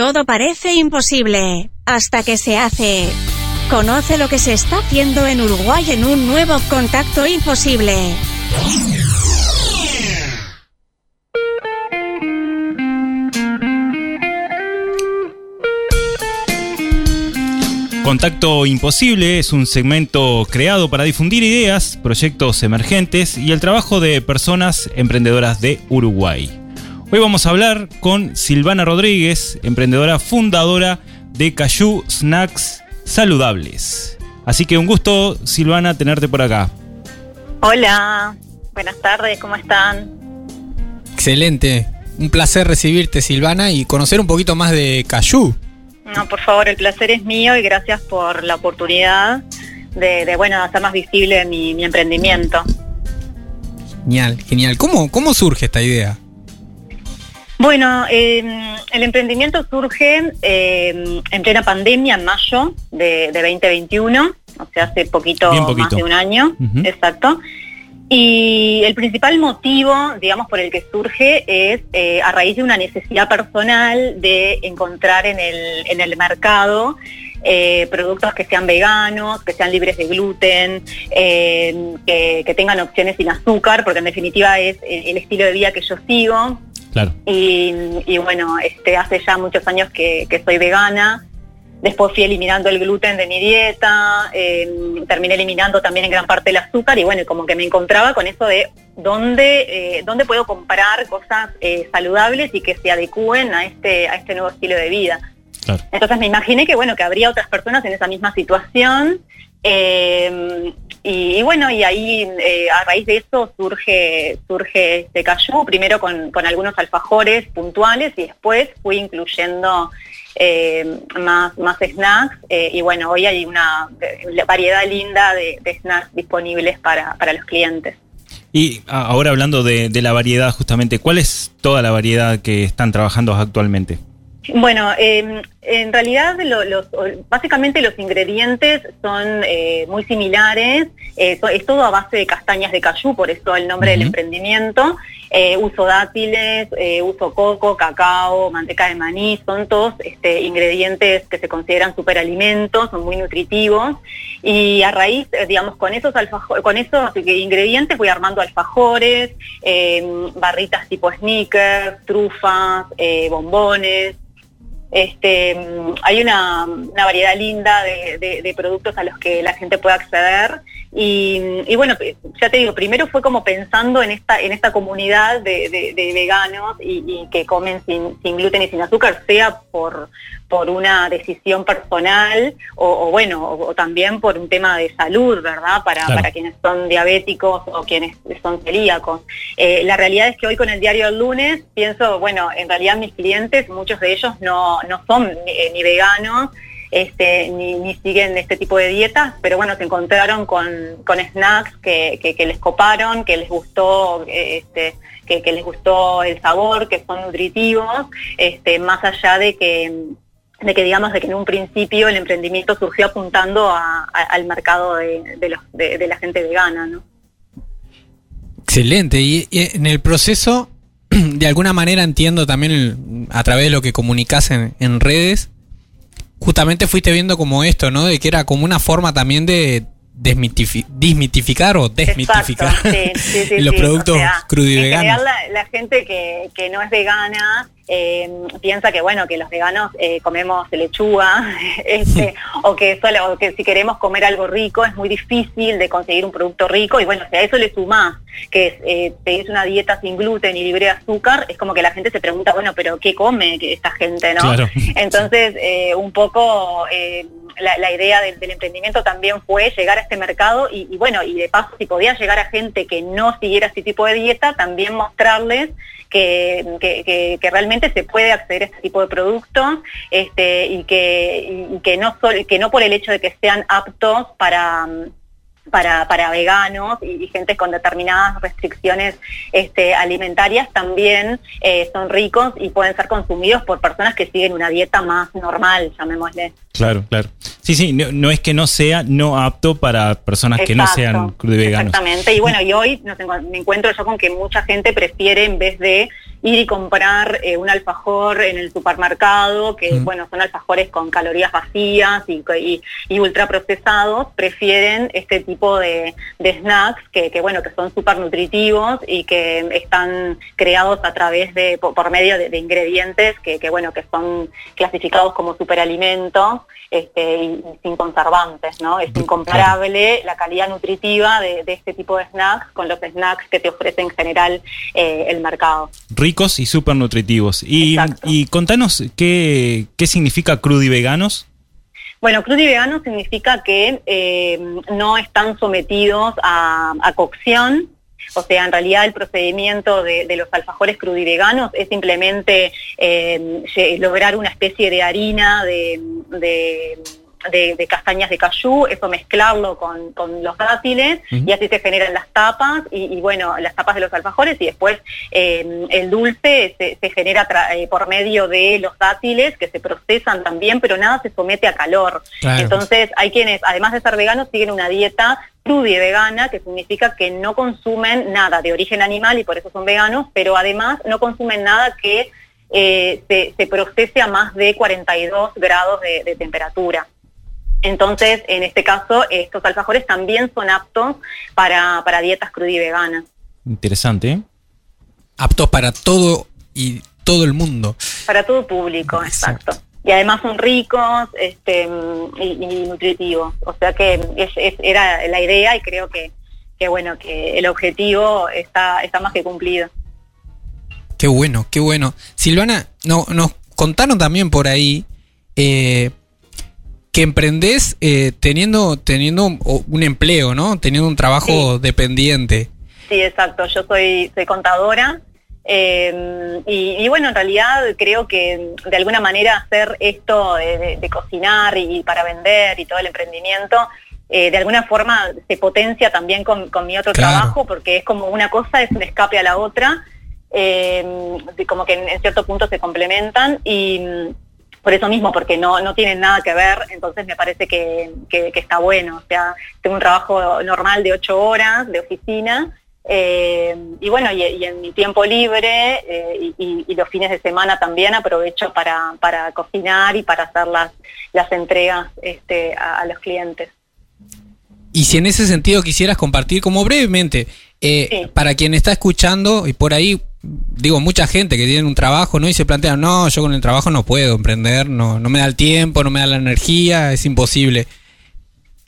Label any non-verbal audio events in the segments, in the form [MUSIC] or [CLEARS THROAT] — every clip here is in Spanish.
Todo parece imposible hasta que se hace. Conoce lo que se está haciendo en Uruguay en un nuevo contacto imposible. Contacto Imposible es un segmento creado para difundir ideas, proyectos emergentes y el trabajo de personas emprendedoras de Uruguay. Hoy vamos a hablar con Silvana Rodríguez, emprendedora fundadora de Cayú Snacks Saludables. Así que un gusto, Silvana, tenerte por acá. Hola, buenas tardes, ¿cómo están? Excelente, un placer recibirte, Silvana, y conocer un poquito más de Cayú. No, por favor, el placer es mío y gracias por la oportunidad de, bueno, hacer más visible mi, emprendimiento. Genial, genial. ¿Cómo, cómo surge esta idea? Bueno, em, el emprendimiento surge em, en plena pandemia, en mayo de, 2021, o sea, hace poquito, más de un año, exacto. Y el principal motivo, digamos, por el que surge es eh, a raíz de una necesidad personal de encontrar en el, en el mercado eh, productos que sean veganos, que sean libres de gluten, eh, que, tengan opciones sin azúcar, porque en definitiva es el, estilo de vida que yo sigo. Claro. Y, bueno, este, hace ya muchos años que, que soy vegana. Después fui eliminando el gluten de mi dieta, em, terminé eliminando también en gran parte el azúcar y bueno, como que me encontraba con eso de dónde, eh, dónde puedo comprar cosas eh, saludables y que se adecúen a este, a este nuevo estilo de vida. Entonces me imaginé que bueno, que habría otras personas en esa misma situación. Em, y, bueno, y ahí eh, a raíz de eso surge, surge este cayú, primero con, con algunos alfajores puntuales y después fui incluyendo eh, más, más snacks eh, y bueno, hoy hay una variedad linda de, snacks disponibles para, los clientes. Y ahora hablando de, la variedad justamente, ¿cuál es toda la variedad que están trabajando actualmente? Bueno, em, en realidad los, básicamente los ingredientes son eh, muy similares, es todo a base de castañas de cayú, por eso el nombre del emprendimiento, eh, uso dátiles, eh, uso coco, cacao, manteca de maní, son todos este, ingredientes que se consideran superalimentos, son muy nutritivos. Y a raíz, eh, digamos, con esos, con esos ingredientes voy armando alfajores, barritas tipo sneakers, trufas, bombones, este, hay una, variedad linda de, productos a los que la gente puede acceder y, bueno, ya te digo, primero fue como pensando en esta, en esta comunidad de, veganos y, que comen sin, gluten y sin azúcar, sea por, por una decisión personal o, bueno, o, también por un tema de salud, ¿verdad? Para, para quienes son diabéticos o quienes son celíacos. Eh, la realidad es que hoy con el diario del lunes pienso, bueno, en realidad mis clientes, muchos de ellos no, son ni veganos, este, ni, siguen este tipo de dietas, pero bueno, se encontraron con, snacks que, les coparon, que les gustó, este, que, les gustó el sabor, que son nutritivos, este, más allá de que de que digamos de que en un principio el emprendimiento surgió apuntando al mercado de, la gente vegana, ¿no? Excelente. Y, en el proceso, [CLEARS THROAT] de alguna manera entiendo también a través de lo que comunicas en redes, justamente fuiste viendo como esto, ¿no? De que era como una forma también de desmitificar o desmitificar [LAUGHS] los productos crudo y veganos. La, la gente que, que no es vegana eh, piensa que bueno que los veganos eh, comemos lechuga [LAUGHS] este, [LAUGHS] o que solo que si queremos comer algo rico es muy difícil de conseguir un producto rico y bueno si a eso le sumás que es, eh, una dieta sin gluten y libre de azúcar es como que la gente se pregunta bueno pero qué come esta gente no entonces eh, un poco la, idea del, emprendimiento también fue llegar a este mercado y, bueno, y de paso si podía llegar a gente que no siguiera este tipo de dieta, también mostrarles que, realmente se puede acceder a este tipo de productos este, y, que, que, no que no por el hecho de que sean aptos para para, para veganos y, gente con determinadas restricciones este, alimentarias también eh, son ricos y pueden ser consumidos por personas que siguen una dieta más normal, llamémosle. Claro, claro. Sí, sí, no, es que no sea no apto para personas que no sean veganos. Exactamente, y bueno, y hoy me encuentro yo con que mucha gente prefiere en vez de ir y comprar eh, un alfajor en el supermercado, que Mm. bueno, son alfajores con calorías vacías y, y, y ultraprocesados, prefieren este tipo de, de snacks que, que, bueno, que son súper nutritivos y que están creados a través de, por, por medio de, de ingredientes que, que, bueno, que son clasificados como superalimentos este, y, y sin conservantes, ¿no? Es incomparable la calidad nutritiva de, de este tipo de snacks con los snacks que te ofrece en general eh, el mercado. Ricos y súper nutritivos. Y, y contanos qué, qué significa crudi veganos. Bueno, crudo y vegano significa que eh, no están sometidos a, a cocción. O sea, en realidad el procedimiento de, de los alfajores crudiveganos es simplemente eh, lograr una especie de harina de, de- de- de castañas de cayú, eso mezclarlo con, con los dátiles y así se generan las tapas y, y, bueno, las tapas de los alfajores y después eh, el dulce se, se genera eh, por medio de los dátiles que se procesan también, pero nada se somete a calor. Claro. Entonces hay quienes, además de ser veganos, siguen una dieta crudi vegana, que significa que no consumen nada de origen animal y por eso son veganos, pero además no consumen nada que eh, se, se procese a más de 42 grados de, de temperatura. Entonces, en este caso, estos alfajores también son aptos para, para dietas crudi veganas. Interesante. ¿eh? Aptos para todo y todo el mundo. Para todo público, Exacto. exacto. Y además son ricos este, y, y nutritivos. O sea que es- es- era la idea y creo que, que bueno, que el objetivo está, está más que cumplido. Qué bueno, qué bueno. Silvana, no, nos contaron también por ahí eh, que emprendés eh, teniendo, teniendo un empleo, ¿no? Teniendo un trabajo dependiente. Sí, exacto. Yo soy, soy contadora. eh, y, y bueno, en realidad creo que de alguna manera hacer esto de, de- de cocinar y, para vender y todo el emprendimiento, eh, de alguna forma se potencia también con, con mi otro Claro. trabajo, porque es como una cosa, es un escape a la otra, eh, como que en, en cierto punto se complementan y por eso mismo, porque no, no tienen nada que ver, entonces me parece que, que- que está bueno. O sea, tengo un trabajo normal de ocho horas de oficina. eh, y bueno, y, y en mi tiempo libre eh, y, los fines de semana también aprovecho para, para cocinar y para hacer las, las entregas este, a, a los clientes. Y si en ese sentido quisieras compartir, como brevemente, eh, Sí. para quien está escuchando y por ahí, digo, mucha gente que tiene un trabajo, ¿no? Y se plantea, no, yo con el trabajo no puedo emprender, no, no me da el tiempo, no me da la energía, es imposible.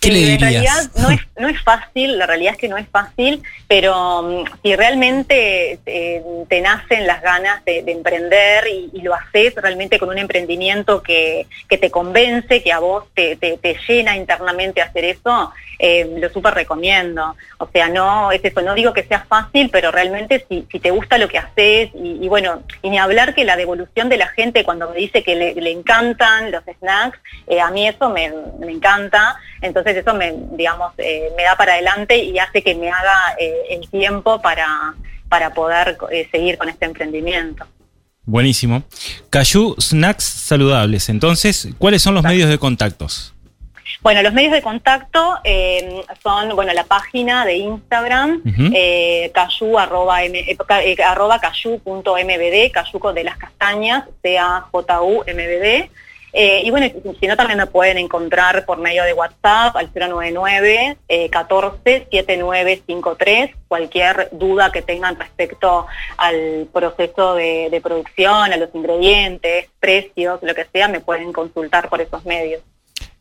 ¿Qué Sí, le En realidad dirías? no es, [LAUGHS] no es fácil, la realidad es que no es fácil, pero mm, si realmente eh, te nacen las ganas de, de emprender y, y lo haces realmente con un emprendimiento que, que te convence, que a vos te, te- te llena internamente hacer eso, eh, lo súper recomiendo. O sea, no es eso, no digo que sea fácil, pero realmente si, si te gusta lo que haces y, y bueno, y ni hablar que la devolución de la gente cuando me dice que le, le encantan los snacks, eh, a mí eso me, me encanta, entonces eso me, digamos, eh, me da para adelante y hace que me haga eh, el tiempo para, para poder eh, seguir con este emprendimiento. Buenísimo. Cayu Snacks Saludables. Entonces, ¿cuáles son los medios de contactos? Bueno, los medios de contacto eh, son, bueno, la página de Instagram, Ujú. eh, cayu, arroba, m, eh, ca- arroba cayu.mbd, cayuco de las castañas, C-A-J-U-M-B-D. Eh, y bueno, si- no, también me pueden encontrar por medio de WhatsApp al 099 eh, 14 7953. Cualquier duda que tengan respecto al proceso de producción, a los ingredientes, precios, lo que sea, me pueden consultar por esos medios.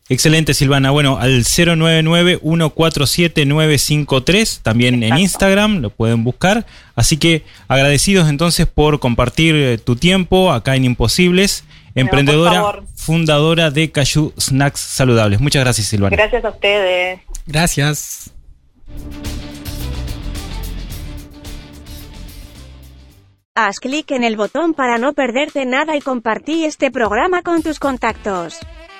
Excelente, Silvana. Bueno, al 099-147-953, también en. Instagram, lo pueden buscar. Así que agradecidos entonces por compartir eh, tu tiempo acá en Imposibles, emprendedora, fundadora de Cayu Snacks Saludables. Muchas gracias, Silvana. Gracias a ustedes. Gracias. Haz clic en el botón para no perderte nada y compartí este programa con tus contactos.